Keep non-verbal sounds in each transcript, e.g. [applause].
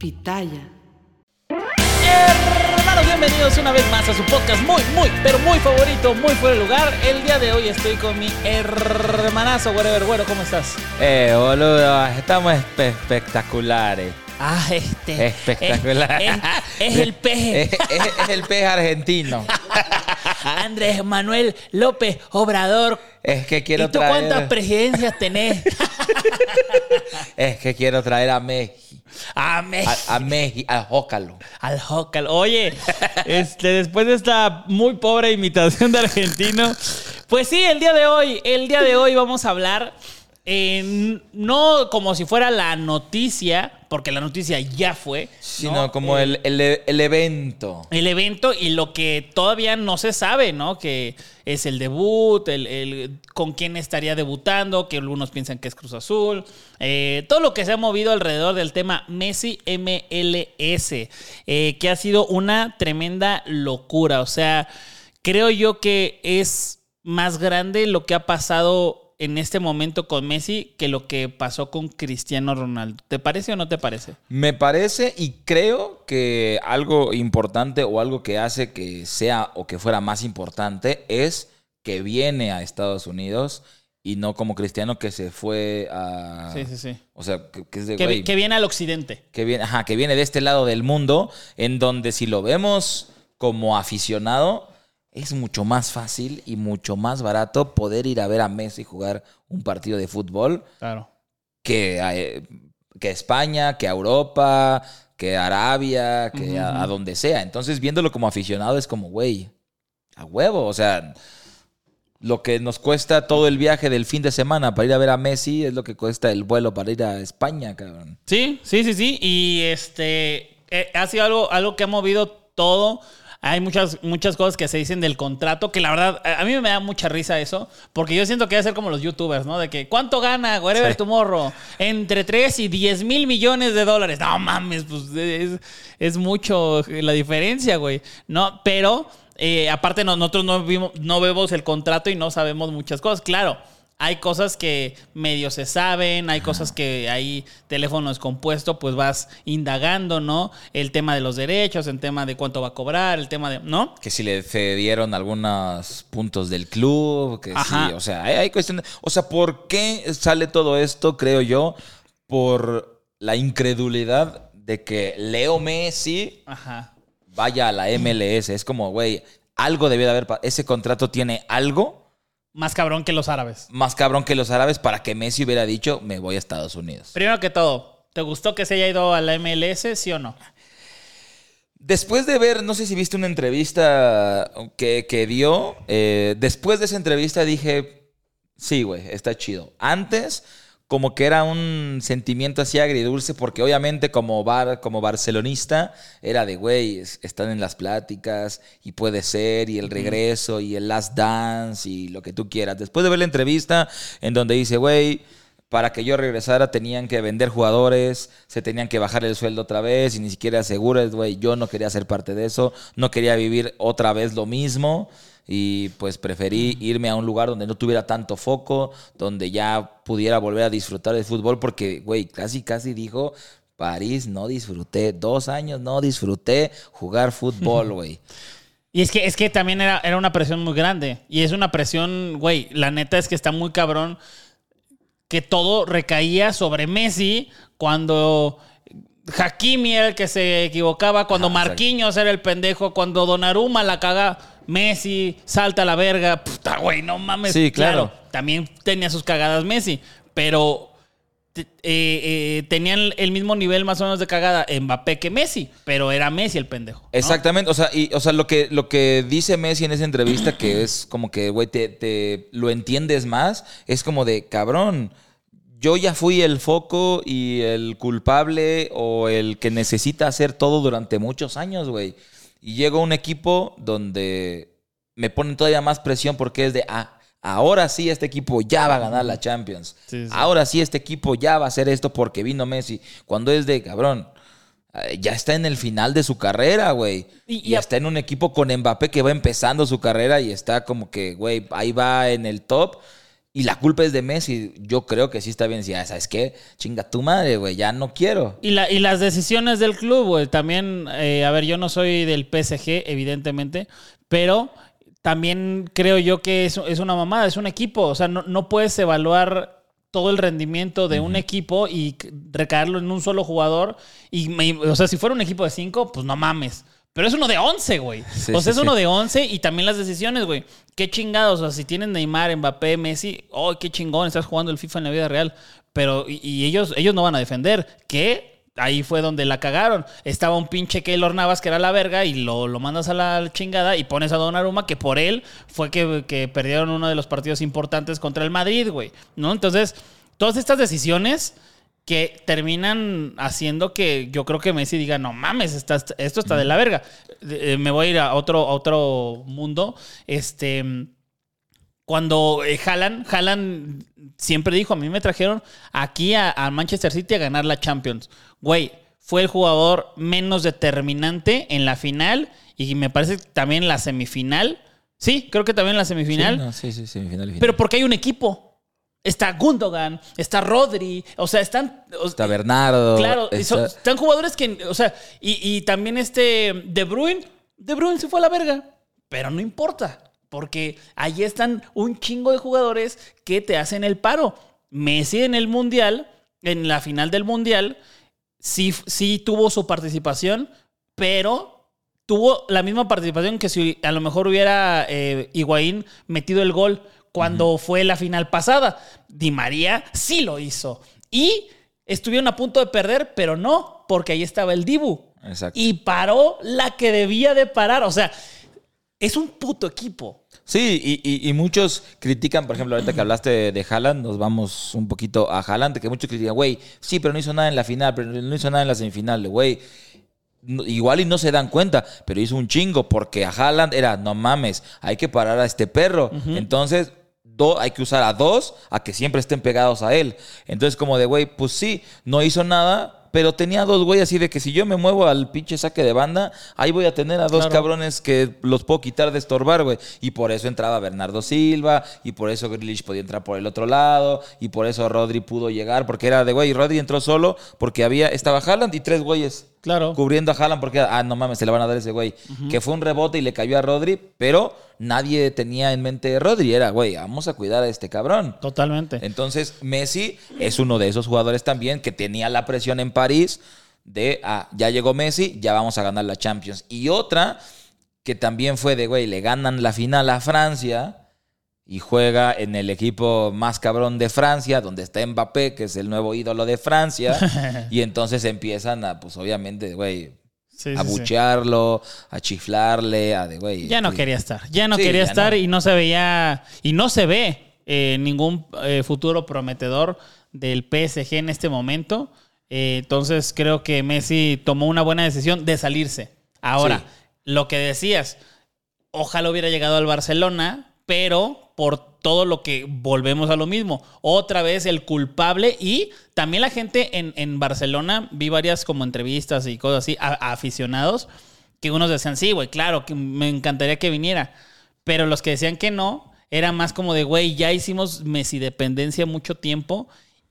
Pitaya. Hermanos, bienvenidos una vez más a su podcast muy, muy, pero muy favorito, muy fuera de lugar. El día de hoy estoy con mi hermanazo, whatever, bueno, ¿cómo estás? Eh, boludo, estamos espe- espectaculares. Ah, este. Espectacular. Es, es- [laughs] es el peje. Es, es- es el pez argentino. [laughs] Andrés Manuel López Obrador. Es que quiero ¿Y tú traer. cuántas presidencias tenés? [laughs] Es que quiero traer a Meji. A México. A, a Meji, al Jócalo. Al Jocal. Oye, este, después de esta muy pobre imitación de argentino, pues sí, el día de hoy, el día de hoy vamos a hablar, eh, no como si fuera la noticia, porque la noticia ya fue, Sino ¿no? como Eh, el, el- el evento. el evento y lo que todavía no se sabe, ¿no? Que es el debut, el, el- con quién estaría debutando, que algunos piensan que es Cruz Azul, eh, todo lo que se ha movido alrededor del tema Messi MLS, eh, que ha sido una tremenda locura. O sea, creo yo que es más grande lo que ha pasado en este momento con Messi que lo que pasó con Cristiano Ronaldo. ¿Te parece o no te parece? Me parece y creo que algo importante o algo que hace que sea o que fuera más importante es que viene a Estados Unidos y no como Cristiano que se fue a... Sí, sí, sí. O sea, que, que es de Que, que viene al occidente. que viene, ajá, que viene de este lado del mundo, en donde si lo vemos como aficionado, es mucho más fácil y mucho más barato poder ir a ver a Messi jugar un partido de fútbol Claro. que a, eh, que a España, que a Europa, que a Arabia, que a, a donde sea. Entonces, viéndolo como aficionado es como, güey, a huevo, o sea... Lo que nos cuesta todo el viaje del fin de semana para ir a ver a Messi es lo que cuesta el vuelo para ir a España, cabrón. Sí, sí, sí, sí. Y este eh, ha sido algo, algo que ha movido todo. Hay muchas, muchas cosas que se dicen del contrato, que la verdad, a a mí me da mucha risa eso, porque yo siento que debe ser como los youtubers, ¿no? De que, ¿cuánto gana Wherever Sí. Tomorrow? Entre 3 y 10 mil millones de dólares. No mames, pues es, es mucho la diferencia, güey. No, pero eh, aparte no- nosotros no, vimos, no vemos el contrato y no sabemos muchas cosas. Claro, hay cosas que medio se saben, hay cosas que hay teléfono descompuesto, pues vas indagando, ¿no? El tema de los derechos, el tema de cuánto va a cobrar, el tema de, ¿no? Que si le cedieron algunos puntos del club, que Ajá. sí, o sea, hay, hay cuestiones. O sea, ¿por qué sale todo esto, creo yo? Por la incredulidad de que Leo Messi Ajá. vaya a la MLS. Es como, güey, algo debió de haber. Ese contrato tiene algo Más cabrón que los árabes. más cabrón que los árabes para que Messi hubiera dicho, me voy a Estados Unidos. Primero que todo, ¿te gustó que se haya ido a la MLS, sí o no? Después de ver, no sé si viste una entrevista que, que dio, eh, después de esa entrevista dije, sí, güey, está chido. Antes, como que era un sentimiento así agridulce, porque obviamente como, bar, como barcelonista era de, güey, es- están en las pláticas y puede ser, y el regreso, y el last dance, y lo que tú quieras. Después de ver la entrevista en donde dice, güey, para que yo regresara tenían que vender jugadores, se tenían que bajar el sueldo otra vez y ni siquiera aseguras, güey, yo no quería ser parte de eso, no quería vivir otra vez lo mismo y pues preferí irme a un lugar donde no tuviera tanto foco, donde ya pudiera volver a disfrutar del fútbol porque, güey, casi, casi dijo, París no disfruté, dos años no disfruté jugar fútbol, [laughs] güey. Y es que, es que también era, era una presión muy grande. Y es una presión, güey, la neta es que está muy cabrón que todo recaía sobre Messi cuando Hakimi era el que se equivocaba, cuando. Marquinhos era el pendejo, cuando Donnarumma la caga, Messi salta a la verga. Puta, güey, no mames. Sí, claro. También tenía sus cagadas Messi, pero eh, eh, tenían el mismo nivel más o menos de cagada Mbappé que Messi, pero era Messi el pendejo. ¿no? Exactamente, o sea, y, o sea lo, que, lo que dice Messi en esa entrevista, que es como que, güey, te, te lo entiendes más, es como de, cabrón, yo ya fui el foco y el culpable o el que necesita hacer todo durante muchos años, güey. Y llego a un equipo donde me ponen todavía más presión porque es de, ah, ahora sí este equipo ya va a ganar la Champions. Sí, sí. Ahora sí este equipo ya va a hacer esto porque vino Messi. Cuando es de, cabrón, eh, ya está en el final de su carrera, güey. Y- Y, está en un equipo con Mbappé que va empezando su carrera y está como que, güey, ahí va en el top. Y la culpa es de Messi. Yo creo que sí está bien. Si, ah, ¿sabes qué? Chinga tu madre, güey. Ya no quiero. Y, la, y las decisiones del club, güey. También, eh, a ver, yo no soy del PSG, evidentemente, pero también creo yo que es, es una mamada, es un equipo. O sea, no, no puedes evaluar todo el rendimiento de un equipo y recaerlo en un solo jugador. Y, me- o sea, si fuera un equipo de cinco, pues no mames. Pero es uno de 11, güey. Sí, o sea, sí, es uno sí. de 11 y también las decisiones, güey. Qué chingados. O sea, si tienen Neymar, Mbappé, Messi, oh, qué chingón, estás jugando el FIFA en la vida real. Pero, y, y ellos, ellos no van a defender. ¿Qué? Ahí fue donde la cagaron. Estaba un pinche Keylor Navas que era la verga y lo, lo mandas a la chingada y pones a Donnarumma que por él fue que, que perdieron uno de los partidos importantes contra el Madrid, güey. ¿No? Entonces, todas estas decisiones que terminan haciendo que yo creo que Messi diga, no mames, está- esto está de la verga. Eh, me voy a ir a otro, a otro mundo. Este, cuando eh, Haaland, Haaland siempre dijo, a mí me trajeron aquí a, a Manchester City a ganar la Champions. Güey, fue el jugador menos determinante en la final y me parece que también en la semifinal. Sí, creo que también en la semifinal. Sí, no, sí, sí, semifinal y final. Pero porque hay un equipo. Está Gundogan, está Rodri, o sea, están... Está Bernardo. Claro, está- son- están jugadores que, o sea, y, y también este De Bruyne, De Bruyne se fue a la verga, pero no importa, porque ahí están un chingo de jugadores que te hacen el paro. Messi en el Mundial, en la final del Mundial, sí, sí tuvo su participación, pero tuvo la misma participación que si a lo mejor hubiera eh, Higuaín metido el gol cuando fue la final pasada. Di María sí lo hizo. Y estuvieron a punto de perder, pero no, porque ahí estaba el Dibu. Exacto. Y paró la que debía de parar. O sea, es un puto equipo. Sí, y, y- y muchos critican, por ejemplo, ahorita que hablaste de, de Haaland, nos vamos un poquito a Haaland, que muchos critican, güey, sí, pero no hizo nada en la final, pero no hizo nada en la semifinal, güey. No- Igual y no se dan cuenta, pero hizo un chingo, porque a Haaland era, no mames, hay que parar a este perro. Entonces, do- hay que usar a dos a que siempre estén pegados a él. Entonces, como de, güey, pues sí, no hizo nada, pero tenía dos güey así de que si yo me muevo al pinche saque de banda, ahí voy a tener a dos Claro. cabrones que los puedo quitar de estorbar, güey. Y por eso entraba Bernardo Silva, y por eso Grealish podía entrar por el otro lado, y por eso Rodri pudo llegar, porque era de, güey, Rodri entró solo porque había, estaba Haaland y tres güeyes Claro. cubriendo a Haaland porque, ah, no mames, se le van a dar ese güey. Que fue un rebote y le cayó a Rodri, pero nadie tenía en mente a Rodri. Era, güey, vamos a cuidar a este cabrón. Totalmente. Entonces, Messi es uno de esos jugadores también que tenía la presión en París de, ah, ya llegó Messi, ya vamos a ganar la Champions. Y otra que también fue de, güey, le ganan la final a Francia y juega en el equipo más cabrón de Francia, donde está Mbappé, que es el nuevo ídolo de Francia. [laughs] y entonces empiezan a, pues obviamente, güey, Sí, a sí, sí. buchearlo, a chiflarle, a de, güey. Ya no sí. quería estar. Ya no quería ya estar no. y no se veía. Y no se ve eh, ningún eh, futuro prometedor del PSG en este momento. Eh, entonces creo que Messi tomó una buena decisión de salirse. Ahora, lo que decías, ojalá hubiera llegado al Barcelona, pero por todo lo que volvemos a lo mismo. Otra vez el culpable y también la gente en, en Barcelona, vi varias como entrevistas y cosas así, a- aficionados, que unos decían, sí, güey, claro, que me encantaría que viniera. Pero los que decían que no, era más como de, güey, ya hicimos Messi dependencia mucho tiempo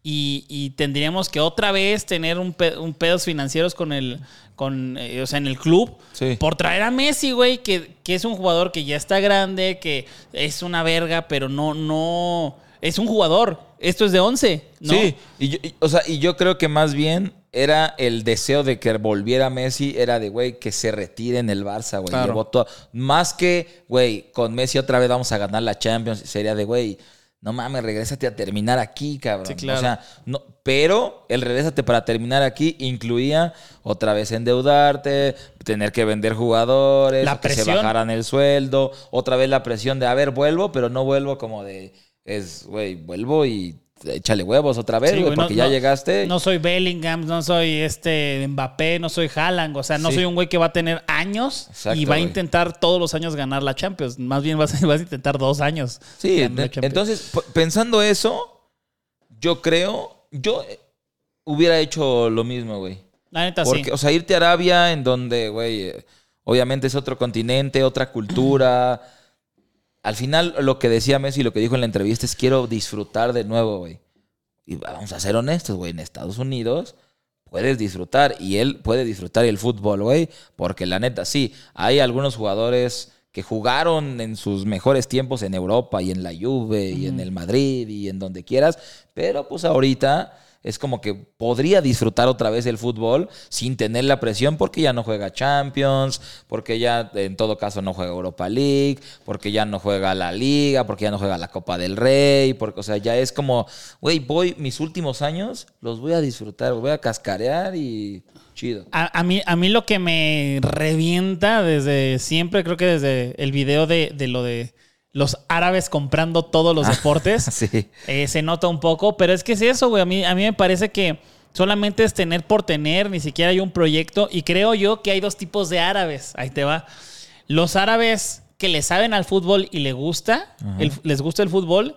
y, y tendríamos que otra vez tener un, pe- un pedos financieros con el, con, eh, o sea, en el club Sí. por traer a Messi, güey, que, que es un jugador que ya está grande, que es una verga, pero no, no, es un jugador. esto es de 11, ¿no? Sí, y yo, y- o sea, y yo creo que más bien era el deseo de que volviera Messi, era de, güey, que se retire en el Barça, güey. Claro. Más que, güey, con Messi otra vez vamos a ganar la Champions, sería de, güey, no mames, regrésate a terminar aquí, cabrón. Sí, claro. O sea, no, pero el regrésate para terminar aquí incluía otra vez endeudarte, tener que vender jugadores, La que se bajaran el sueldo, otra vez la presión de, a ver, vuelvo, pero no vuelvo como de, es, güey, vuelvo y échale huevos otra vez, Sí, güey, güey, no- porque ya no- llegaste. No soy Bellingham, no soy este Mbappé, no soy Haaland. O sea, no Sí. soy un güey que va a tener años Exacto, y va a intentar todos los años ganar la Champions. Más bien vas, a- [laughs] vas a intentar dos años. Sí, entonces, pensando eso, yo creo, yo eh, hubiera hecho lo mismo, güey. La neta, Porque, sí. o sea, irte a Arabia, en donde, güey, eh, obviamente es otro continente, otra cultura. Al final, lo que decía Messi, lo que dijo en la entrevista es: quiero disfrutar de nuevo, güey. Y vamos a ser honestos, güey, en Estados Unidos puedes disfrutar y él puede disfrutar el fútbol, güey, porque la neta, sí, hay algunos jugadores que jugaron en sus mejores tiempos en Europa y en la Juve y en el Madrid y en donde quieras, pero pues ahorita es como que podría disfrutar otra vez el fútbol sin tener la presión porque ya no juega Champions, porque ya en todo caso no juega Europa League, porque ya no juega la Liga, porque ya no juega la Copa del Rey, porque o sea, ya es como, güey, voy mis últimos años los voy a disfrutar, voy a cascarear y chido. A, a mí, a mí lo que me revienta desde siempre, creo que desde el video de, de lo de los árabes comprando todos los deportes, [laughs] Sí. eh, se nota un poco, pero es que es eso, güey. A mí, a mí me parece que solamente es tener por tener, ni siquiera hay un proyecto. Y creo yo que hay dos tipos de árabes. Ahí te va. Los árabes que le saben al fútbol y le gusta, el- les gusta el fútbol.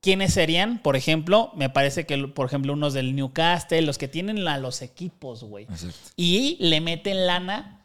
¿Quiénes serían? Por ejemplo, me parece que, por ejemplo, unos del Newcastle, los que tienen a los equipos, güey. Y le meten lana,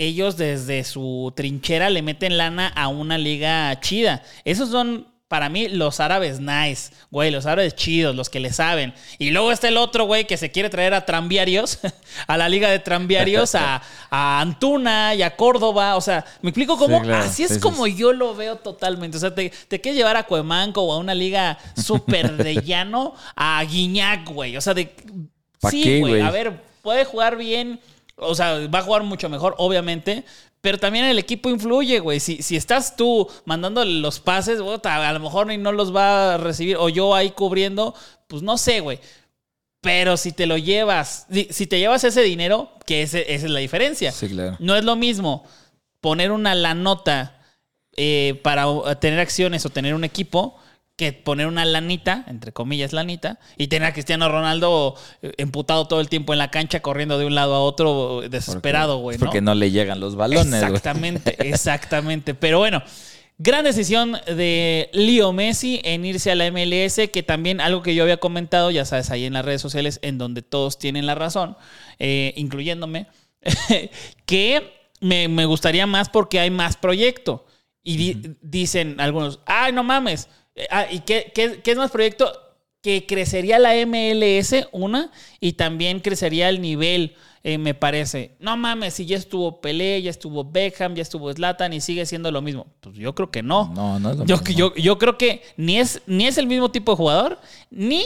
ellos desde su trinchera le meten lana a una liga chida. Esos son, para mí, los árabes nice, güey, los árabes chidos, los que le saben. Y luego está el otro, güey, que se quiere traer a tranviarios, [laughs] a la liga de tranviarios, a, a Antuna y a Córdoba. O sea, ¿me explico cómo? Sí, claro. Así es Sí, sí, como yo lo veo totalmente. O sea, te, te quieres llevar a Cuemanco o a una liga súper de [laughs] llano, a Guiñac, güey. O sea, de... ¿Pa Sí, güey? A ver, puede jugar bien. O sea, va a jugar mucho mejor, obviamente. Pero también el equipo influye, güey. Si, si estás tú mandándole los pases, a lo mejor no los va a recibir. O yo ahí cubriendo, pues no sé, güey. Pero si te lo llevas, si, te llevas ese dinero, que ese- esa es la diferencia. Sí, claro. No es lo mismo poner una la nota eh, para tener acciones o tener un equipo que poner una lanita, entre comillas lanita, y tener a Cristiano Ronaldo eh, emputado todo el tiempo en la cancha, corriendo de un lado a otro, desesperado, güey. ¿no? Porque no le llegan los balones. Exactamente, [laughs] exactamente. Pero bueno, gran decisión de Leo Messi en irse a la MLS, que también algo que yo había comentado, ya sabes, ahí en las redes sociales, en donde todos tienen la razón, eh, incluyéndome, [laughs] que me, me gustaría más porque hay más proyecto. Y di- dicen algunos, ay, no mames. Eh, ah, ¿Y qué, qué- qué es más proyecto? Que crecería la MLS, una, y también crecería el nivel, eh, me parece. No mames, si ya estuvo Pelé, ya estuvo Beckham, ya estuvo Zlatan y sigue siendo lo mismo. Pues yo creo que no. No, no es lo Yo, mismo. yo, yo creo que ni es, ni es el mismo tipo de jugador, ni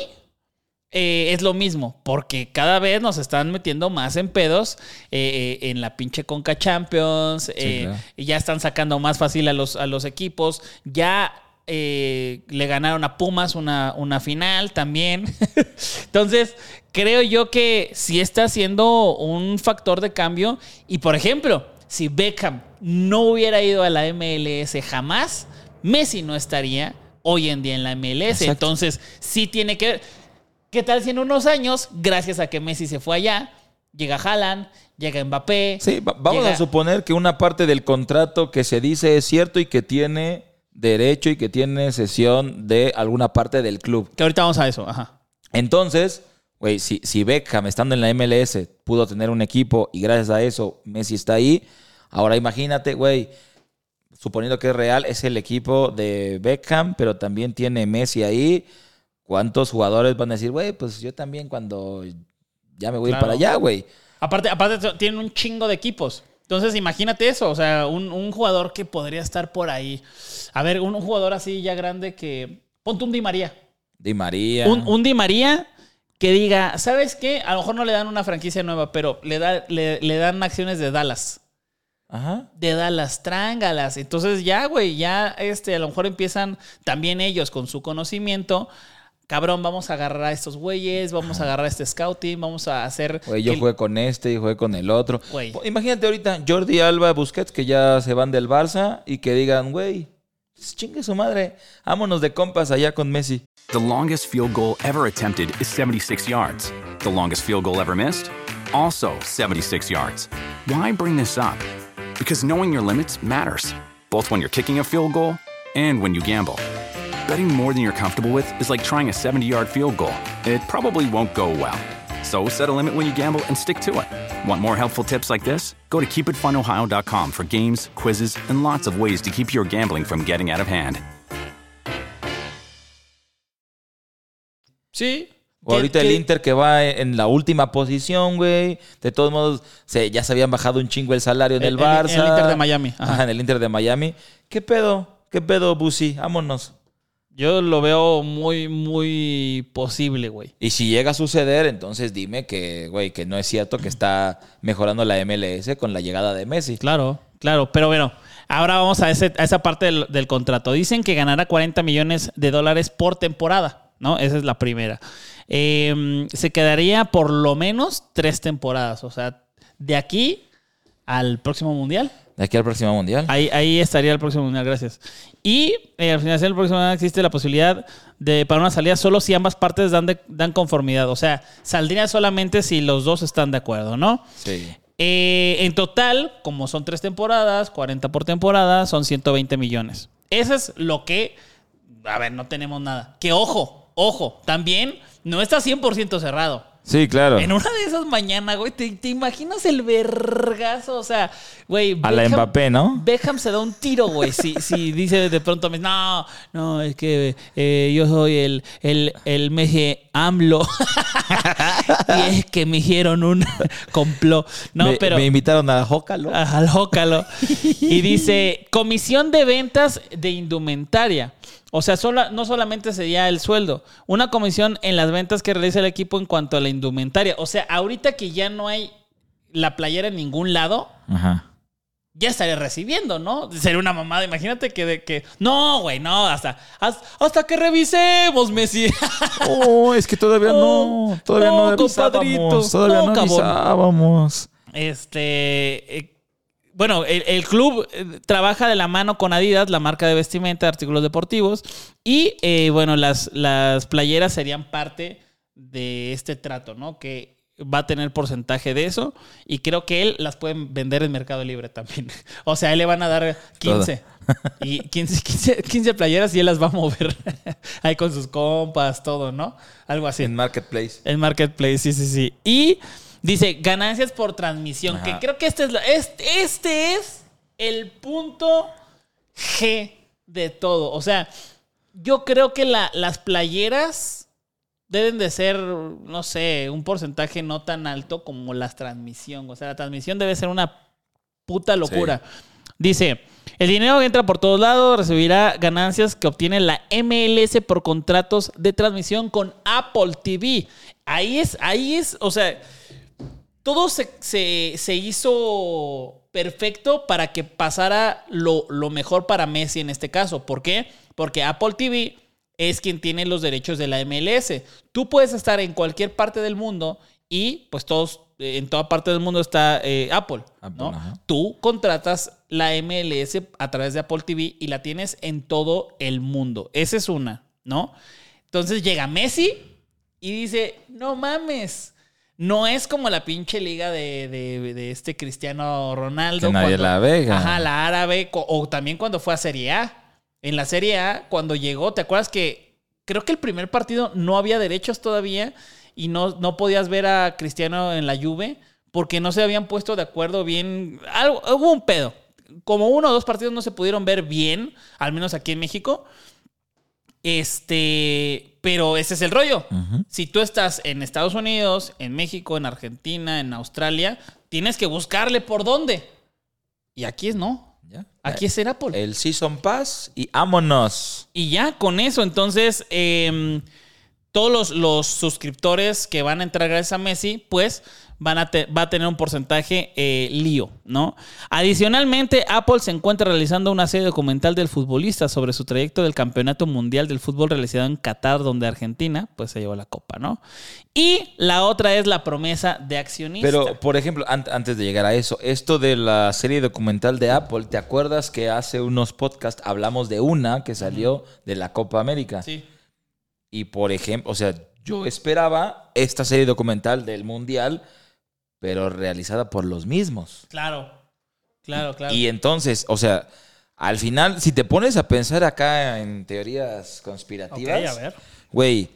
eh, es lo mismo, porque cada vez nos están metiendo más en pedos eh, en la pinche Conca Champions, claro. y ya están sacando más fácil a los, a los equipos, ya eh, le ganaron a Pumas una, una final también. [laughs] Entonces, creo yo que sí está siendo un factor de cambio, y por ejemplo, si Beckham no hubiera ido a la MLS jamás, Messi no estaría hoy en día en la MLS. Exacto. Entonces, sí tiene que ver. ¿Qué tal si en unos años, gracias a que Messi se fue allá, llega Haaland, llega Mbappé? Sí, va- vamos llega- a suponer que una parte del contrato que se dice es cierto y que tiene derecho y que tiene sesión de alguna parte del club. Que ahorita vamos a eso, ajá. Entonces, güey, si, si Beckham estando en la MLS pudo tener un equipo y gracias a eso Messi está ahí, ahora imagínate, güey, suponiendo que es real, es el equipo de Beckham, pero también tiene Messi ahí. ¿Cuántos jugadores van a decir, güey, pues yo también cuando ya me voy a ir Claro. para allá, güey? Aparte, aparte tienen un chingo de equipos. Entonces, imagínate eso, o sea, un, un jugador que podría estar por ahí. A ver, un, un jugador así ya grande que... Ponte un Di María. Di María. Un, un Di María que diga, ¿sabes qué? A lo mejor no le dan una franquicia nueva, pero le, da, le, le dan acciones de Dallas. Ajá. De Dallas, trángalas. Entonces ya, güey, ya este, a lo mejor empiezan también ellos con su conocimiento. Cabrón, vamos a agarrar a estos güeyes, vamos a agarrar a este scouting, vamos a hacer... Güey, yo que- jugué con este y jugué con el otro. Güey. Imagínate ahorita Jordi Alba, Busquets, que ya se van del Barça y que digan, güey, chingue su madre, vámonos de compas allá con Messi. The longest field goal ever attempted is 76 yards. The longest field goal ever missed? Also 76 yards. Why bring this up? Because knowing your limits matters, both when you're kicking a field goal and when you gamble. Betting more than you're comfortable with is like trying a 70 yard field goal. It probably won't go well. So set a limit when you gamble and stick to it. Want more helpful tips like this? Go to keepitfunohio.com for games, quizzes, and lots of ways to keep your gambling from getting out of hand. Sí. O ahorita el que- Inter que va en la última posición, güey. De todos modos, se, ya se habían bajado un chingo el salario en El- el, el- Barça. el Inter de Miami. Ajá. Ajá, en el Inter de Miami. ¿Qué pedo? ¿Qué pedo, Busi? Vámonos. Yo lo veo muy, muy posible, güey. Y si llega a suceder, entonces dime que, güey, que no es cierto que está mejorando la MLS con la llegada de Messi. Claro, claro. Pero bueno, ahora vamos a, ese- a esa parte del, del contrato. Dicen que ganará 40 millones de dólares por temporada, ¿no? Esa es la primera. Eh, se quedaría por lo menos tres temporadas. O sea, de aquí al próximo mundial. De aquí al próximo mundial. Ahí, ahí estaría el próximo mundial, gracias. Y eh, al finalizar el próximo mundial existe la posibilidad de para una salida solo si ambas partes dan, de- dan conformidad. O sea, saldría solamente si los dos están de acuerdo, ¿no? Sí. Eh, en total, como son tres temporadas, 40 por temporada, son 120 millones. Eso es lo que, a ver, no tenemos nada. Que ojo, ojo, también no está 100% cerrado. Sí, claro. En una de esas mañanas, güey, ¿te, te imaginas el vergazo? O sea, güey. A la Beckham- Mbappé, ¿no? Beckham se da un tiro, güey. Si, si dice de pronto, no, no, es que eh, yo soy el, el, el Messi AMLO. [laughs] y es que me hicieron un [laughs] complot. No, me, pero. me invitaron a Jócalo. Al Jócalo. Y dice, comisión de ventas de indumentaria. O sea, sola- no solamente sería el sueldo, una comisión en las ventas que realiza el equipo en cuanto a la indumentaria. O sea, ahorita que ya no hay la playera en ningún lado, Ajá. ya estaré recibiendo, ¿no? Sería una mamada. Imagínate que, de, que no, güey, no, hasta, hasta, hasta que revisemos, Messi. [laughs] Oh, es que todavía Oh, no. Todavía no, no. Todavía No, no, cabrón. avisábamos. Este. eh, bueno, el, el club eh, trabaja de la mano con Adidas, la marca de vestimenta, artículos deportivos. Y eh, bueno, las, las playeras serían parte de este trato, ¿no? Que va a tener porcentaje de eso. Y creo que él las puede vender en Mercado Libre también. [laughs] O sea, a él le van a dar 15. Y 15, 15, 15 playeras y él las va a mover. [laughs] Ahí con sus compas, todo, ¿no? Algo así. En Marketplace. El marketplace, sí, sí, sí. Y dice ganancias por transmisión, Ajá. que creo que este es, la- este, este es el punto G de todo. O sea, yo creo que la- las playeras deben de ser, no sé, un porcentaje no tan alto como la transmisión. O sea, la transmisión debe ser una puta locura. Dice, el dinero que entra por todos lados recibirá ganancias que obtiene la MLS por contratos de transmisión con Apple TV. Ahí es, ahí es, o sea, todo se, se- se hizo perfecto para que pasara lo, lo mejor para Messi en este caso. ¿Por qué? Porque Apple TV es quien tiene los derechos de la MLS. Tú puedes estar en cualquier parte del mundo y pues todos, eh, en toda parte del mundo está eh, Apple. Apple, ¿no? Tú contratas la MLS a través de Apple TV y la tienes en todo el mundo. Esa es una, ¿no? Entonces llega Messi y dice, no mames. No es como la pinche liga de, de- de este Cristiano Ronaldo. Que nadie la ve, ja. Ajá, la árabe. O también cuando fue a Serie A. En la Serie A, cuando llegó, ¿te acuerdas que creo que el primer partido no había derechos todavía y no, no podías ver a Cristiano en la Juve porque no se habían puesto de acuerdo bien. Algo, hubo un pedo. Como uno o dos partidos no se pudieron ver bien, al menos aquí en México. Este, pero ese es el rollo. Si tú estás en Estados Unidos, en México, en Argentina, en Australia, tienes que buscarle por dónde. Y aquí es no. ¿Ya? Aquí es en Apple. El Season Pass y vámonos. Y ya con eso, entonces, eh, todos los, los suscriptores que van a entrar gracias a Messi, pues van a te- va a tener un porcentaje eh, lío, ¿no? Adicionalmente, Apple se encuentra realizando una serie documental del futbolista sobre su trayecto del Campeonato Mundial del Fútbol realizado en Qatar, donde Argentina, pues se llevó la copa, ¿no? Y la otra es la promesa de accionista. Pero, por ejemplo, an- antes de llegar a eso, esto de la serie documental de Apple, ¿te acuerdas que hace unos podcasts hablamos de una que salió de la Copa América? Sí. Y por ejemplo, o sea, yo esperaba esta serie documental del Mundial, pero realizada por los mismos. Claro, claro, claro. Y entonces, o sea, al final, si te pones a pensar acá en teorías conspirativas, a ver. güey,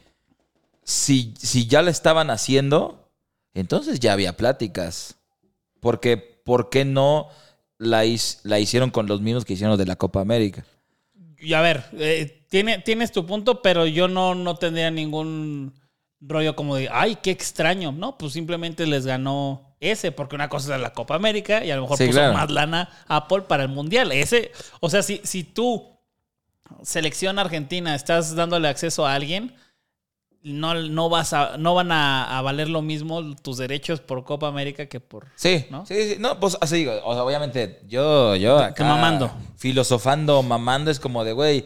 si, si ya la estaban haciendo, entonces ya había pláticas. Porque, ¿por qué no la, his- la hicieron con los mismos que hicieron de la Copa América? Y a ver, eh, tiene, tienes tu punto, pero yo no, no tendría ningún rollo como de, ay, qué extraño. No, pues simplemente les ganó ese, porque una cosa es la Copa América y a lo mejor Sí, puso claro. más lana Apple para el Mundial. Ese, o sea, si, si tú, selección argentina, estás dándole acceso a alguien, no, no, vas a, no van a, a valer lo mismo tus derechos por Copa América que por... Sí, ¿No? sí, sí. No, pues así digo. O sea, obviamente, yo, yo acá. mamando. Filosofando, mamando, es como de, güey.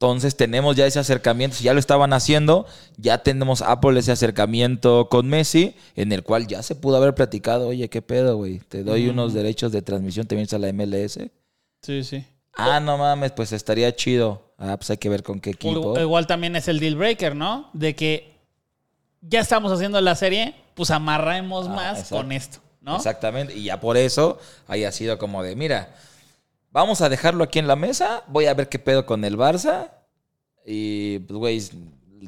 Entonces tenemos ya ese acercamiento. Si ya lo estaban haciendo, ya tenemos Apple ese acercamiento con Messi, en el cual ya se pudo haber platicado, oye, ¿qué pedo, güey? Te doy unos derechos de transmisión, te vienes a la MLS. Sí, sí. Ah, no mames, pues estaría chido. Ah, pues hay que ver con qué equipo. Igual también es el deal breaker, ¿no? De que ya estamos haciendo la serie, pues amarremos Ah, más exacto. con esto, ¿no? Exactamente. Y ya por eso haya sido como de, mira, vamos a dejarlo aquí en la mesa, voy a ver qué pedo con el Barça. Y, pues, güey,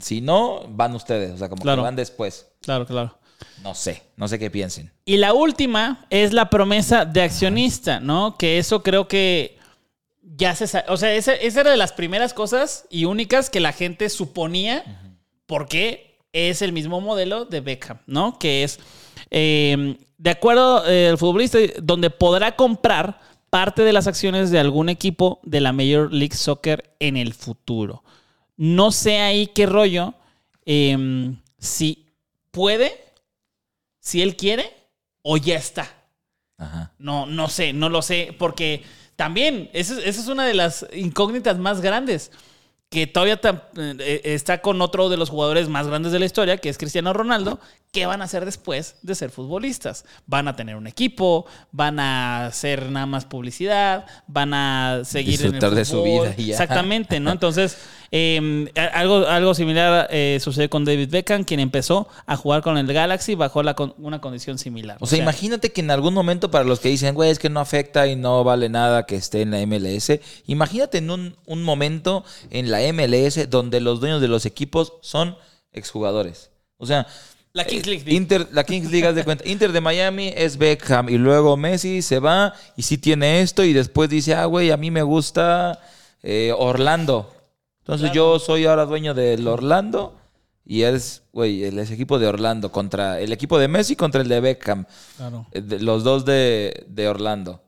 si no, van ustedes. O sea, como Claro. que van después. Claro, claro. No sé, no sé qué piensen. Y la última es la promesa de accionista, ¿no? Que eso creo que ya se sa- O sea, esa, esa era de las primeras cosas y únicas que la gente suponía porque es el mismo modelo de Beckham, ¿no? Que es, eh, de acuerdo eh, el futbolista, donde podrá comprar parte de las acciones de algún equipo de la Major League Soccer en el futuro. No sé ahí qué rollo, eh, si puede, si él quiere o ya está. Ajá. No, no sé, no lo sé, porque también esa es, esa es una de las incógnitas más grandes, que todavía tam- eh, está con otro de los jugadores más grandes de la historia, que es Cristiano Ronaldo. ¿Qué van a hacer después de ser futbolistas? ¿Van a tener un equipo? ¿Van a hacer nada más publicidad? ¿Van a seguir Disfrutar en el de su fútbol? vida ya. Exactamente, ¿no? [laughs] Entonces, eh, algo, algo similar eh, sucede con David Beckham, quien empezó a jugar con el Galaxy bajo la con- una condición similar. O sea, imagínate que en algún momento para los que dicen, güey, es que no afecta y no vale nada que esté en la MLS, imagínate en un, un momento en la MLS donde los dueños de los equipos son exjugadores. O sea, La Kings eh, League. Inter, la Kings League, de cuenta. Inter de Miami es Beckham y luego Messi se va y sí tiene esto y después dice, ah, güey, a mí me gusta eh, Orlando. Entonces yo soy ahora dueño del Orlando y es, güey, el equipo de Orlando contra el equipo de Messi contra el de Beckham. Claro. Eh, los dos de, de Orlando,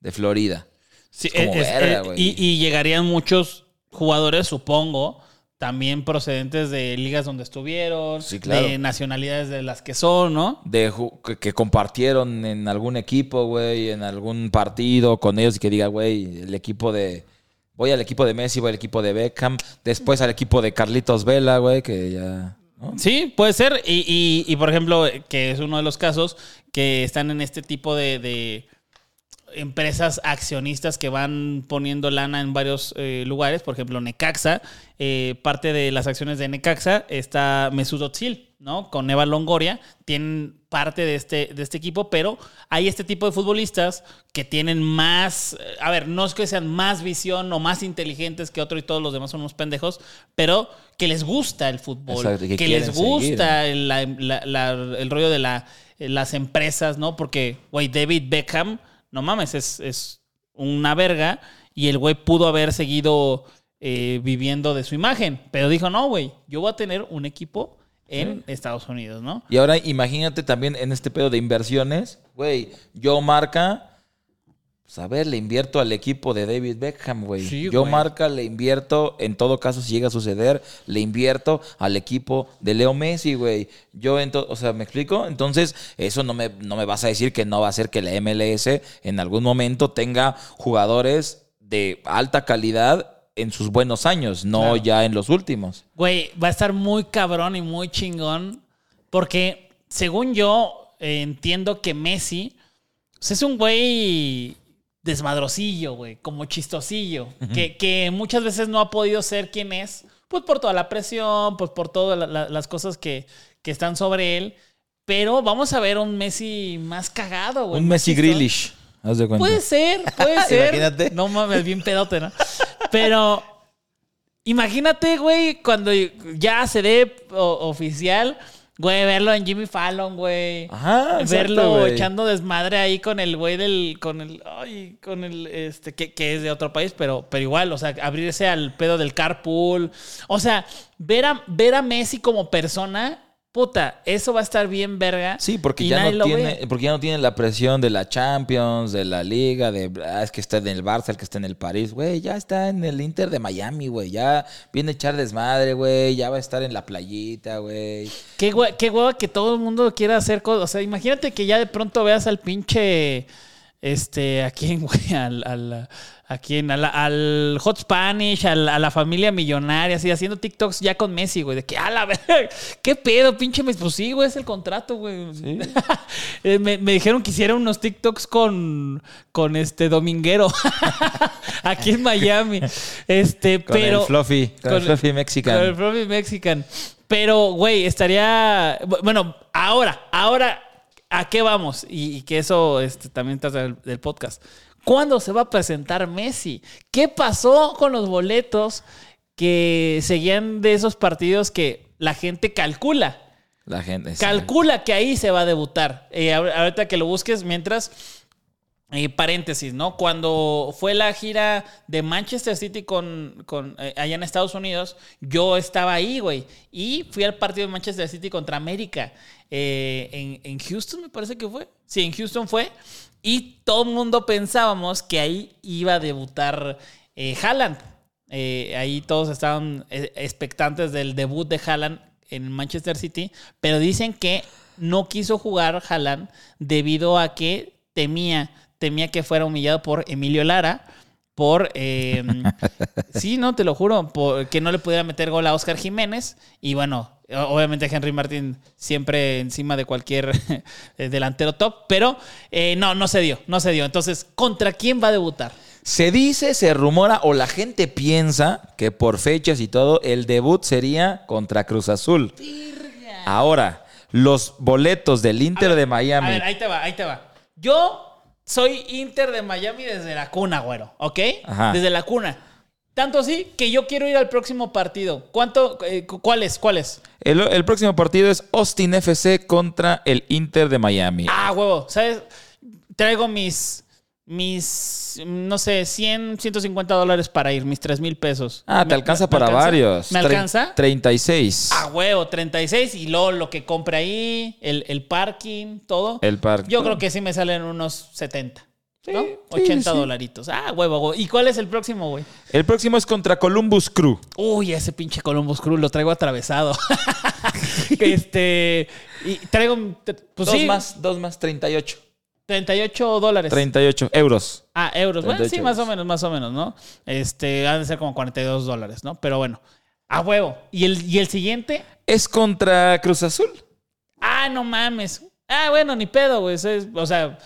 de Florida. Sí, Es como es- verga, güey. y, y llegarían muchos jugadores, supongo, también procedentes de ligas donde estuvieron, Sí, claro. de nacionalidades de las que son, ¿no? De que, que compartieron en algún equipo, güey, en algún partido con ellos y que diga, güey, el equipo de... Voy al equipo de Messi, voy al equipo de Beckham, después al equipo de Carlitos Vela, güey, que ya... Sí, puede ser. Y, y- y, por ejemplo, que es uno de los casos que están en este tipo de, de empresas accionistas que van poniendo lana en varios eh, lugares. Por ejemplo, Necaxa, eh, parte de las acciones de Necaxa está Mesut Özil, ¿no? Con Eva Longoria, tienen parte de este, de este equipo, pero hay este tipo de futbolistas que tienen más, eh, a ver, no es que sean más visión o más inteligentes que otro y todos los demás son unos pendejos, pero que les gusta el fútbol, Exacto, que que, les gusta el, la- la- la- el rollo de la, las empresas, ¿no? Porque, güey, David Beckham, no mames, es, es una verga y el güey pudo haber seguido eh, viviendo de su imagen, pero dijo, no, güey, yo voy a tener un equipo en Estados Unidos, ¿no? Y ahora imagínate también en este pedo de inversiones, güey, yo marca, Pues a ver, le invierto al equipo de David Beckham, güey. Sí, Yo güey. marca, le invierto, en todo caso, si llega a suceder, le invierto al equipo de Leo Messi, güey. Yo, o sea, ¿me explico? Entonces, eso no me, no me vas a decir que no va a hacer que la MLS en algún momento tenga jugadores de alta calidad en sus buenos años, no Claro. ya en los últimos. Güey, va a estar muy cabrón y muy chingón. Porque, según yo, eh, entiendo que Messi pues, es un güey desmadrosillo, güey, como chistosillo. que, que muchas veces no ha podido ser quien es, pues por toda la presión, pues por todas la- la- las cosas que, que están sobre él. Pero vamos a ver un Messi más cagado, güey. Un Messi chistoso. Grealish, haz de cuenta. Puede ser, puede [laughs] ser. Imagínate. No mames, bien pedote, ¿no? Pero imagínate, güey, cuando ya se dé oficial, güey, verlo en Jimmy Fallon, güey. Ajá, exacto, verlo güey. echando desmadre ahí con el güey del, con el, ay, con el, este, que, que es de otro país, pero, pero igual, o sea, abrirse al pedo del carpool. O sea, ver a, ver a Messi como persona, puta, eso va a estar bien verga. Sí, porque ya, no tiene, ve. porque ya no tiene la presión de la Champions, de la Liga, de ah, es que está en el Barça, el que está en el París, güey, ya está en el Inter de Miami, güey, ya viene a echar desmadre, güey, ya va a estar en la playita, güey. Qué, hue- qué hueva que todo el mundo quiera hacer cosas. O sea, imagínate que ya de pronto veas al pinche. Este, ¿a quién, güey? Al, al, ¿A quién? Al, al Hot Spanish, al- a la familia millonaria, así, haciendo TikToks ya con Messi, güey. De que, a la verga, [laughs] ¿qué pedo, pinche Messi? Pues sí, güey, es el contrato, güey. [laughs] Eh, me, me dijeron que hiciera unos TikToks con, con este Dominguero, [laughs] aquí en Miami. Este, Con pero. el Fluffy, con, el Fluffy Mexican. Con el Fluffy Mexican. Pero, güey, estaría. Bueno, ahora, ahora, ¿a qué vamos? Y, y que eso este, también trata del, del podcast. ¿Cuándo se va a presentar Messi? ¿Qué pasó con los boletos que seguían de esos partidos que la gente calcula? La gente. Calcula que ahí se va a debutar. Eh, ahor- ahorita que lo busques, mientras. eh, paréntesis, ¿no? Cuando fue la gira de Manchester City con, con, eh, allá en Estados Unidos, yo estaba ahí, güey. Y fui al partido de Manchester City contra América. Eh, en, Houston, me parece que fue. Sí, en Houston fue. Y todo el mundo pensábamos que ahí iba a debutar eh, Haaland. Eh, ahí todos estaban eh, expectantes del debut de Haaland en Manchester City, pero dicen que no quiso jugar Haaland debido a que temía, temía que fuera humillado por Emilio Lara, por, eh, [laughs] sí, no, te lo juro, por que no le pudiera meter gol a Oscar Jiménez y bueno, obviamente Henry Martin siempre encima de cualquier [laughs] eh, delantero top, pero eh, no, no se dio, no se dio. Entonces, ¿contra quién va a debutar? Se dice, se rumora o la gente piensa que por fechas y todo, el debut sería contra Cruz Azul. Ahora, los boletos del Inter de Miami. A ver, ahí te va, ahí te va. Yo soy Inter de Miami desde la cuna, güero, ¿ok? Ajá. Desde la cuna. Tanto así que yo quiero ir al próximo partido. ¿Cuánto? eh, cu- ¿Cuál es? ¿Cuál es? El, el próximo partido es Austin FC contra el Inter de Miami. Ah, huevo. ¿Sabes? Traigo mis, mis, no sé, 100, 150 dólares para ir, mis 3 mil pesos. Ah, te ¿Me- alcanza me- me para alcanza? varios. ¿Me alcanza? 36. Ah, huevo, 36 y luego lo que compre ahí, el, el parking, todo. El parking. Yo creo que sí me salen unos 70. ¿no? Sí, 80 sí. dolaritos. Ah, huevo, huevo. ¿Y cuál es el próximo, güey? El próximo es contra Columbus Crew. Uy, ese pinche Columbus Crew lo traigo atravesado. [laughs] este. Y traigo. Pues dos más, dos más, 38. 38 dólares. 38 euros. Ah, euros. Bueno, 38 sí, más o menos, más o menos, ¿no? Este, han de ser como 42 dólares, ¿no? Pero bueno. A huevo. ¿Y el, y el siguiente? Es contra Cruz Azul. Ah, no mames. Ah, bueno, ni pedo, güey. Es- o sea,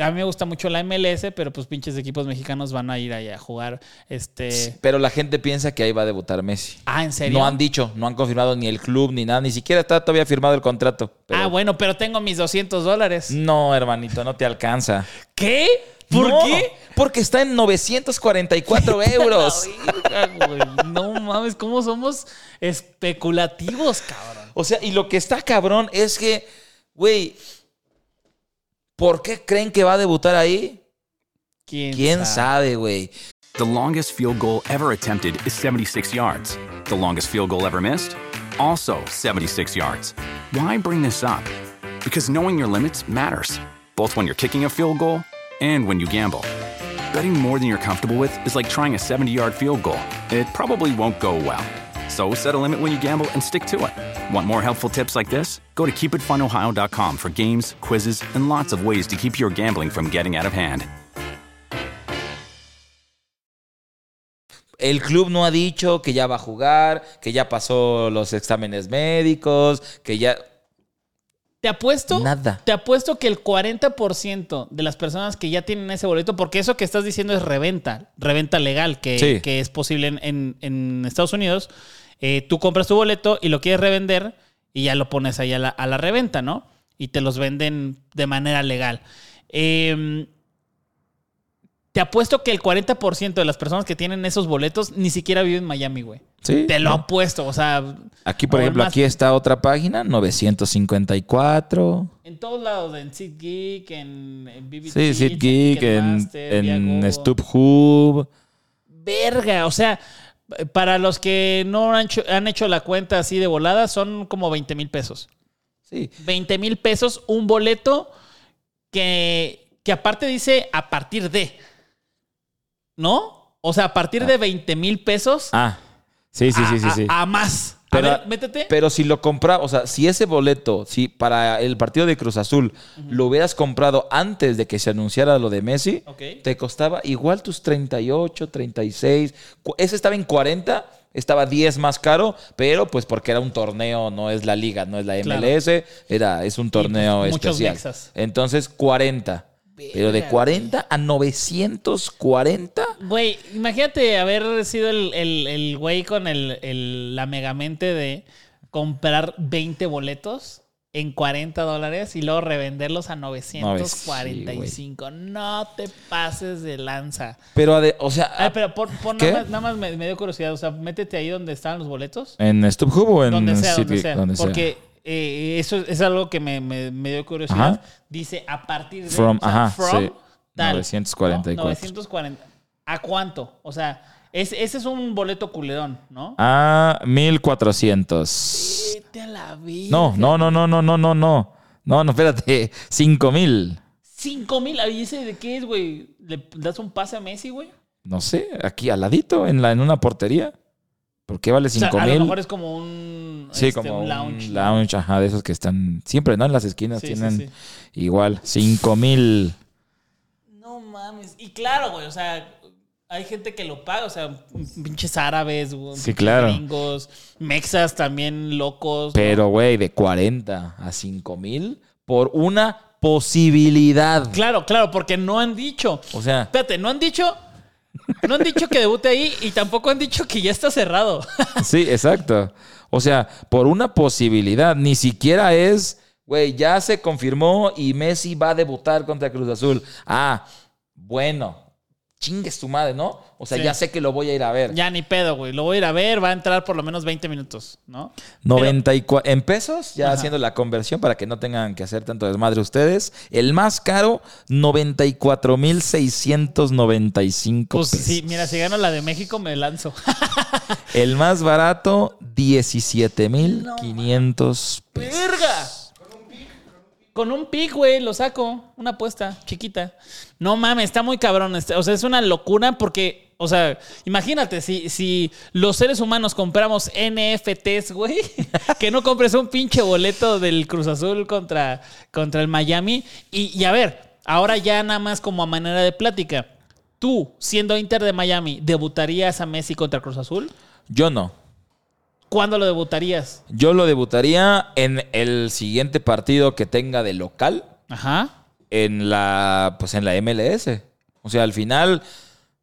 a mí me gusta mucho la MLS, pero pues pinches equipos mexicanos van a ir ahí a jugar. Este. Pero la gente piensa que ahí va a debutar Messi. Ah, ¿en serio? No han dicho, no han confirmado ni el club ni nada, ni siquiera está todavía firmado el contrato. Pero Ah, bueno, pero tengo mis 200 dólares. No, hermanito, no te alcanza. [laughs] ¿Qué? ¿Por No, qué? Porque está en 944 [laughs] euros. No mames, ¿cómo somos especulativos, cabrón? O sea, y lo que está cabrón es que, güey, ¿por qué creen que va a debutar ahí? ¿Quién, ¿Quién sabe, güey? The longest field goal ever attempted is 76 yards. The longest field goal ever missed? Also 76 yards. Why bring this up? Because knowing your limits matters, both when you're kicking a field goal and when you gamble. Betting more than you're comfortable with is like trying a 70 yard field goal. It probably won't go well. So set a limit when you gamble and stick to it. Want more helpful tips like this? Go to keepitfunohio.com for games, quizzes, and lots of ways to keep your gambling from getting out of hand. El club no ha dicho que ya va a jugar, que ya pasó los exámenes médicos, que ya... Te apuesto. Nada. Te apuesto que el 40% de las personas que ya tienen ese boleto, porque eso que estás diciendo es reventa, reventa legal, que, Sí. que es posible en, en- en Estados Unidos. Eh, tú compras tu boleto y lo quieres revender y ya lo pones ahí a la, a la reventa, ¿no? Y te los venden de manera legal. Eh, te apuesto que el 40% de las personas que tienen esos boletos ni siquiera viven en Miami, güey. Sí. Te lo apuesto, o sea. Aquí, por ejemplo, más- aquí está otra página, 954. En todos lados, en SeatGeek, en, en BBT, Sí, SeatGeek, en. StubHub. Verga, o sea, para los que no han hecho, han hecho la cuenta así de volada, son como 20 mil pesos. Sí. 20 mil pesos, un boleto que, que aparte dice a partir de. ¿No? O sea, a partir de 20 mil pesos. Ah, sí, sí, a, sí, sí. sí. a más. Pero- a ver, métete. Pero si lo compra, o sea, si ese boleto, si para el partido de Cruz Azul lo hubieras comprado antes de que se anunciara lo de Messi, te costaba igual tus 38, 36. Cu- Ese estaba en 40, estaba 10 más caro, pero pues porque era un torneo, no es la liga, no es la Claro. MLS, era, es un torneo pues, muchos especial. Entonces, 40. Pero de Verga, 40 a 940. Güey, imagínate haber sido el, el- el güey con el, el- la megamente de comprar 20 boletos en 40 dólares y luego revenderlos a 945. no te pases de lanza. Pero, ade- o sea, Ay, pero pon ¿Qué? nada más, nada más me, me dio curiosidad. O sea, métete ahí donde estaban los boletos. ¿en StubHub o en donde sea, donde sea. Donde sea. Eh, eso es algo que me, me- me dio curiosidad. Ajá. Dice a partir de. From, o sea, ajá, from sí. tal, 944. ¿no? 940. ¿A cuánto? O sea, es- ese es un boleto culerón, ¿no? A 1400. Vete a la vida. No, no, no, no, no, no, no, no. No, no, espérate. 5000. 5 mil. ¿Y ese de qué es, güey? ¿Le das un pase a Messi, güey? No sé, aquí al ladito, en, la, en una portería. ¿Por qué vale O sea, 5000? a lo mejor es como un. Sí, este, como un un lounge. lounge, ajá, de esos que están siempre, ¿no? En las esquinas Sí, tienen sí. igual 5000. No mames. Y claro, güey, o sea, hay gente que lo paga, o sea, pinches árabes, güey, Sí, pinches claro. gringos, mexas también locos. ¿no? Pero, güey, de 40 a 5000 por una posibilidad. Claro, claro, porque no han dicho. O sea, Espérate, no han dicho. No han dicho que debute ahí y tampoco han dicho que ya está cerrado. [laughs] Sí, exacto. O sea, por una posibilidad, ni siquiera es, güey, ya se confirmó y Messi va a debutar contra Cruz Azul. Ah, bueno, chingues tu madre, ¿no? O sea, Sí. ya sé que lo voy a ir a ver. ya ni pedo, güey. Lo voy a ir a ver, va a entrar por lo menos 20 minutos, ¿no? 94 en pesos, ya Ajá. haciendo la conversión para que no tengan que hacer tanto desmadre ustedes. El más caro, 94,695 Pues pesos. sí, mira, si gano la de México me lanzo. [laughs] El más barato, 17,500 pesos. ¡Verga! Con un pick, güey, lo saco. Una apuesta chiquita. No mames, está muy cabrón. este- O sea, es una locura porque, o sea, imagínate, si, si los seres humanos compramos NFTs, güey, [laughs] que no compres un pinche boleto del Cruz Azul contra, contra el Miami. Y, y a ver, ahora ya nada más como a manera de plática. Tú, siendo Inter de Miami, ¿debutarías a Messi contra Cruz Azul? Yo no. ¿Cuándo lo debutarías? Yo lo debutaría en el siguiente partido que tenga de local Ajá. en la pues en la MLS. O sea, al final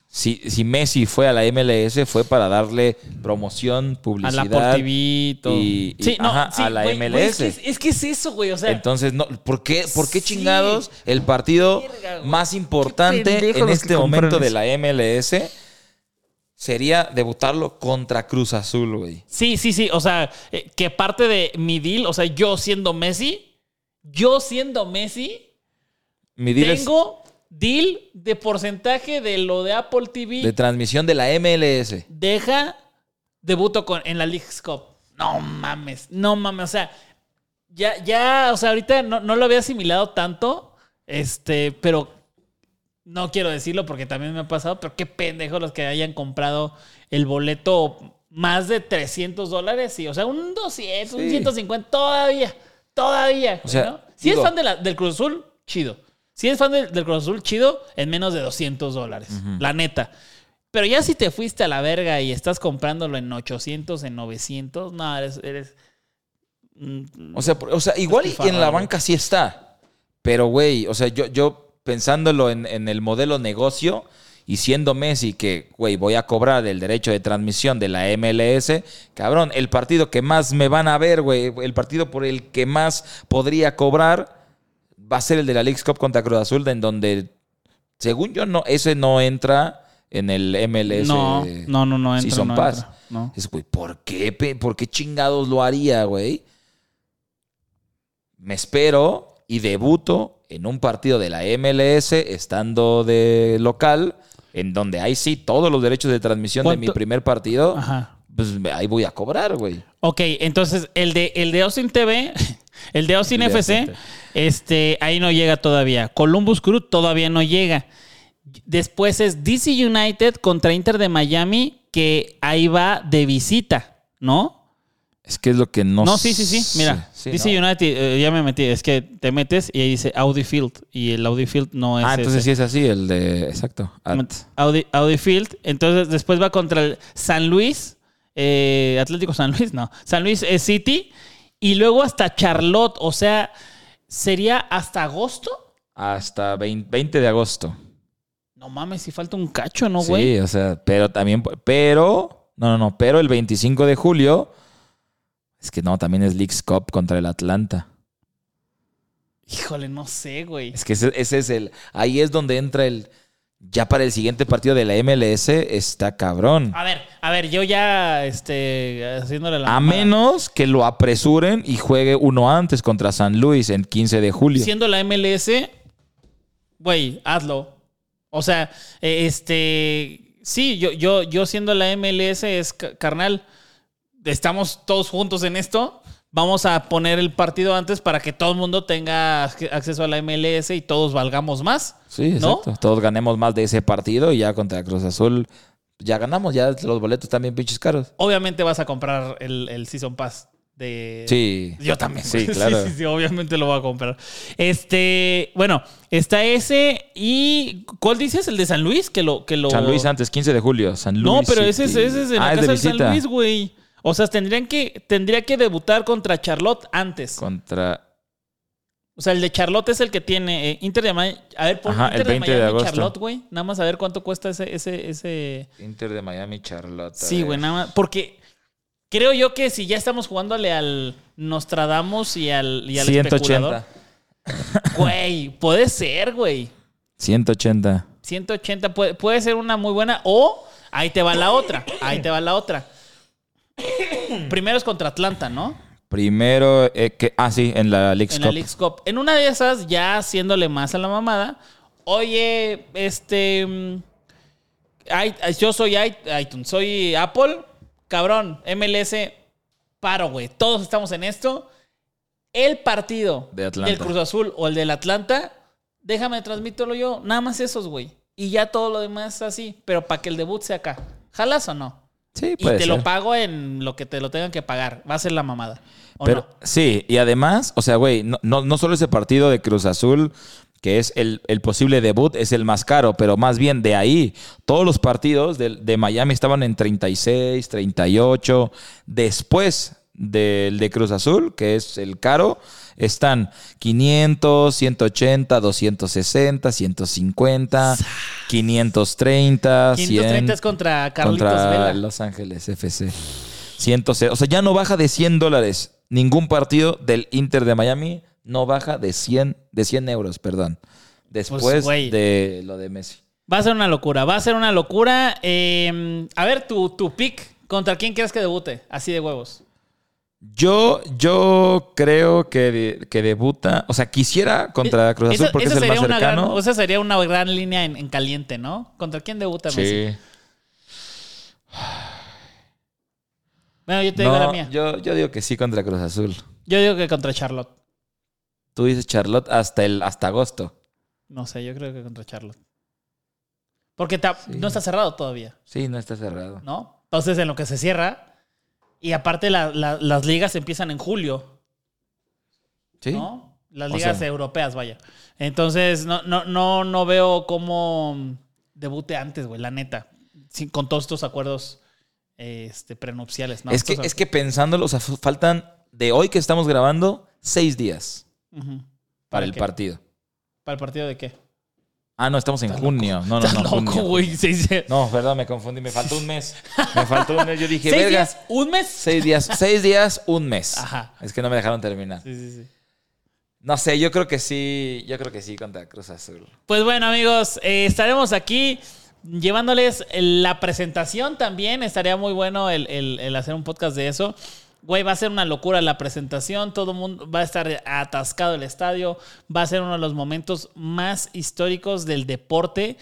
si, si Messi fue a la MLS fue para darle promoción, A publicidad. la Por TV, todo. y- y- ajá, a la MLS. es, que, es- es que es eso, güey. O sea, Entonces, no, ¿por qué, por qué Sí. chingados el partido más importante en este momento de la MLS sería debutarlo contra Cruz Azul, güey? sí, sí, sí. O sea, eh, que parte de mi deal, o sea, yo siendo Messi, yo siendo Messi, Mi deal es tengo deal de porcentaje de lo de Apple TV. de transmisión de la MLS. deja debuto con, en la League's Cup. No mames, no mames. O sea, ya, ya, o sea, ahorita no, no lo había asimilado tanto, este, pero no quiero decirlo porque también me ha pasado, pero qué pendejo los que hayan comprado el boleto más de 300 dólares. Y, o sea, un 200, un Sí. 150, todavía, todavía. O sea, ¿no? Si digo- es fan de la- del Cruz Azul, chido. Si es fan del, del Cruz Azul, chido, en menos de 200 dólares. La neta. Pero ya si te fuiste a la verga y estás comprándolo en 800, en 900, no, eres... eres mm, O sea, o sea igual y en la banca sí está. Pero, güey, o sea, yo, yo pensándolo en, en el modelo negocio y siendo Messi que, güey, voy a cobrar el derecho de transmisión de la MLS, cabrón, el partido que más me van a ver, güey, el partido por el que más podría cobrar va a ser el de la League's Cup contra Cruz Azul, en donde, según yo, no, ese no entra en el MLS. no, no, no, no entra, Season no Pass. entra, no. Es, güey, ¿por qué? ¿Por qué chingados lo haría, güey? Me espero y debuto en un partido de la MLS estando de local, en donde ahí sí todos los derechos de transmisión de mi primer partido, Ajá. pues ahí voy a cobrar, güey. Ok, entonces el de, el de Austin TV, [laughs] el de Austin El de FC, Austin este, ahí no llega todavía. Columbus Crew todavía no llega. Después es DC United contra Inter de Miami, que ahí va de visita, ¿no? Es que es lo que no No, sí, sí, sí. Mira, Sí, DC ¿no? United, eh, ya me metí, es que te metes y ahí dice Audi Field. Y el Audi Field no es. Ah, entonces ese. sí es así, el de. Exacto. At- Audi, Audi Field. Entonces después va contra el San Luis, eh, Atlético San Luis, no. San Luis eh, City. Y luego hasta Charlotte. O sea, sería hasta agosto. hasta 20, 20 de agosto. No mames, si falta un cacho, ¿no, güey? Sí, o sea, pero también, pero, no, no, no, pero el 25 de julio, es que no, también es League's Cup contra el Atlanta. Híjole, no sé, güey. Es que ese, ese es el, ahí es donde entra el, ya para el siguiente partido de la MLS está cabrón. A ver, a ver, yo ya, este, haciéndole la. A mamada. menos que lo apresuren y juegue uno antes contra San Luis en 15 de julio. Siendo la MLS, güey, hazlo. O sea, eh, este, sí, yo, yo, yo siendo la MLS es ca- carnal. Estamos todos juntos en esto. Vamos a poner el partido antes para que todo el mundo tenga ac- acceso a la MLS y todos valgamos más. Sí, ¿No? exacto. Todos ganemos más de ese partido y ya contra Cruz Azul ya ganamos, ya los boletos están bien pinches caros. Obviamente vas a comprar el, el Season Pass de. Sí. Yo también. [laughs] Sí, claro. sí, sí, obviamente lo voy a comprar. Este, bueno, está ese y ¿cuál dices? El de San Luis que lo que lo San Luis antes, 15 de julio. San Luis. No, pero ese es, ese es en la Ah, es casa de de San. Luis, güey. O sea, tendrían que tendría que debutar contra Charlotte antes. Contra. O sea, el de Charlotte es el que tiene eh, Inter de Miami. A ver, pon Ajá, Inter el 20 de Miami agosto. Charlotte, güey. Nada más a ver cuánto cuesta ese ese ese Inter de Miami, Charlotte. Sí, güey, nada más porque creo yo que si ya estamos jugándole al Nostradamus y al y al 180. especulador, güey, puede ser, güey. 180. 180 puede, puede ser una muy buena. O ahí te va la otra. Ahí te va la otra. [coughs] Primero es contra Atlanta, ¿no? Primero, eh, que, ah, sí, en la League's En la Cup. League's Cup. En una de esas, ya haciéndole más a la mamada. Oye, este. mm, yo soy iTunes, soy Apple. Cabrón, MLS, paro, güey. Todos estamos en esto. El partido De del Cruz Azul o el del Atlanta, déjame transmitirlo yo. Nada más esos, güey. Y ya todo lo demás así. Pero para que el debut sea acá. ¿Jalas o no? Sí, Y te ser. lo pago en lo que te lo tengan que pagar. Va a ser la mamada. ¿O Pero no? sí, y además, o sea, güey, no, no, no solo ese partido de Cruz Azul, que es el, el posible debut, es el más caro, pero más bien de ahí, todos los partidos de, de Miami estaban en 36, 38. Después del de Cruz Azul, que es el caro, están 500, 180, 260, 150, 530, 530 100 es contra Carlitos contra Vela. Los Ángeles FC. 106. O sea, ya no baja de 100 dólares. Ningún partido del Inter de Miami no baja de 100, de 100 euros, perdón. Después Pues, de lo de Messi. Va a ser una locura, va a ser una locura. Eh, a ver, tu, tu pick, ¿contra quién quieres que debute? Así de huevos. Yo, yo creo que, de- que debuta. O sea, quisiera contra Cruz Azul porque esa es el más sería una gran- cercano. esa sería una gran línea en, en caliente, ¿no? ¿Contra quién debuta Messi? sí. Bueno, yo te digo la mía. Yo, yo, yo digo que sí contra Cruz Azul. digo que contra Charlotte. Tú dices Charlotte hasta el hasta agosto. No sé, yo creo que contra Charlotte. Porque ta- no está cerrado todavía, Sí, no está cerrado. ¿no? Entonces, en lo que se cierra, y aparte la- la- las ligas empiezan en julio, Sí. ¿no? Las O ligas sea- europeas, vaya. Entonces, no, no, no, no veo cómo debute antes, güey, la neta. Sin- con todos estos acuerdos este, prenupciales, ¿no? es, que, es que pensándolo, o sea, faltan de hoy que estamos grabando seis días para el qué? partido. ¿Para el partido de qué? Ah, no, estamos en junio. No, no, no. loco, güey. No, verdad, me confundí. Me faltó un mes. Me [laughs] faltó un mes. Yo dije, ¿Seis días? ¿Un mes? Seis días, seis días, un mes. Ajá. Es que no me dejaron terminar. Sí, sí, sí. No sé, yo creo que sí, yo creo que sí contra Cruz Azul. Pues bueno, amigos, eh, estaremos aquí llevándoles la presentación también. Estaría muy bueno el, el- el hacer un podcast de eso. Güey, va a ser una locura la presentación. Todo el mundo va a estar atascado el estadio. Va a ser uno de los momentos más históricos del deporte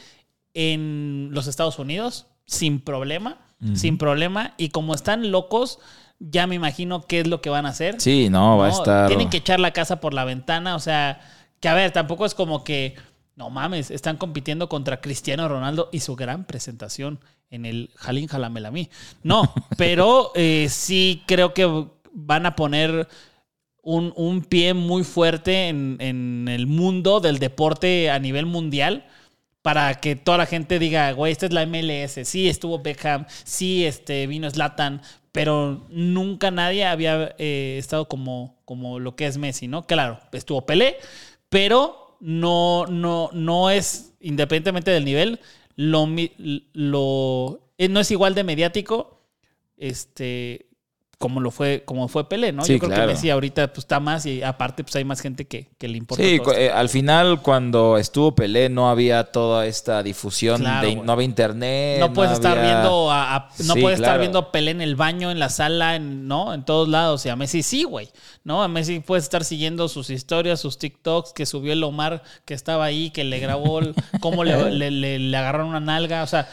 en los Estados Unidos, sin problema. Sin problema. Y como están locos, ya me imagino qué es lo que van a hacer. Sí, no, va a No, estar. Tienen que echar la casa por la ventana. O sea, que a ver, tampoco es como que, no mames, están compitiendo contra Cristiano Ronaldo y su gran presentación en el Jalín Jalamelamí. No, [laughs] pero eh, sí creo que van a poner un, un pie muy fuerte en, en el mundo del deporte a nivel mundial. Para que toda la gente diga, güey, esta es la MLS. Sí, estuvo Beckham. Sí, este, vino Zlatan. Pero nunca nadie había eh, estado como, como lo que es Messi, ¿no? Claro, estuvo Pelé, pero no, no, no es, independientemente del nivel, lo, lo, eh, no es igual de mediático este, como lo fue, como fue Pelé, ¿no? Sí, Yo creo claro. que Messi ahorita pues, está más y aparte pues hay más gente que, que le importa. Sí, todo eh, al final cuando estuvo Pelé no había toda esta difusión, Claro, de- no había internet. no puedes estar había- viendo a, a- no Sí, puedes estar viendo a Pelé en el baño, en la sala, en, ¿no? En todos lados. Y a Messi sí, güey. ¿No? A Messi puedes estar siguiendo sus historias, sus TikToks que subió el Omar que estaba ahí, que le grabó el- cómo le, [laughs] le- le- le agarraron una nalga. O sea,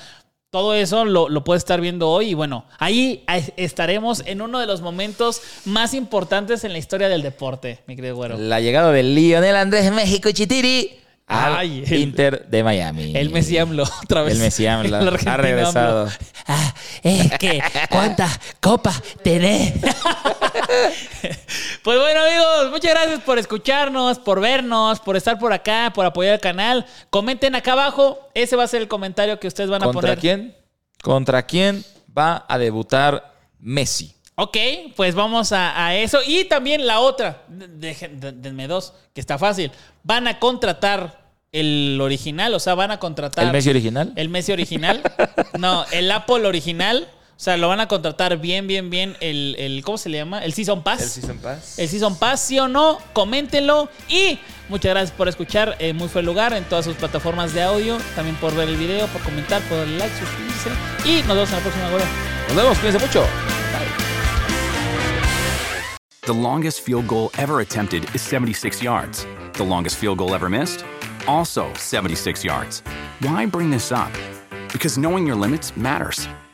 todo eso lo, lo puedes estar viendo hoy. Y bueno, ahí estaremos en uno de los momentos más importantes en la historia del deporte, mi querido güero. La llegada de Lionel Andrés México Chitiri al Ay, el- Inter de Miami. El Messi AMLO, [laughs] otra vez. El Messi AMLO. El Ha regresado. Ah, es que, ¿cuántas copas tenés? [laughs] [laughs] pues bueno, amigos, muchas gracias por escucharnos, por vernos, por estar por acá, por apoyar el canal. Comenten acá abajo. Ese va a ser el comentario que ustedes van a ¿Contra poner. quién? ¿Contra quién va a debutar Messi? Ok, pues vamos a, a eso. Y también la otra, dejen- de- denme dos, que está fácil. Van a contratar el original, o sea, van a contratar. ¿El Messi original? El Messi original. [laughs] No, el Apple original. O sea, lo van a contratar bien, bien, bien. El, el ¿cómo se le llama? El Season Pass. El Season Pass. El Season Pass, sí o no, coméntenlo. Y muchas gracias por escuchar eh, Muy Fue el Lugar en todas sus plataformas de audio. También por ver el video, por comentar, por darle like, suscribirse. Y nos vemos en la próxima, güero. Nos vemos, cuídense mucho. The longest field goal ever attempted is 76 yards. The longest field goal ever missed? Also 76 yards. Why bring this up? Because knowing your limits matters,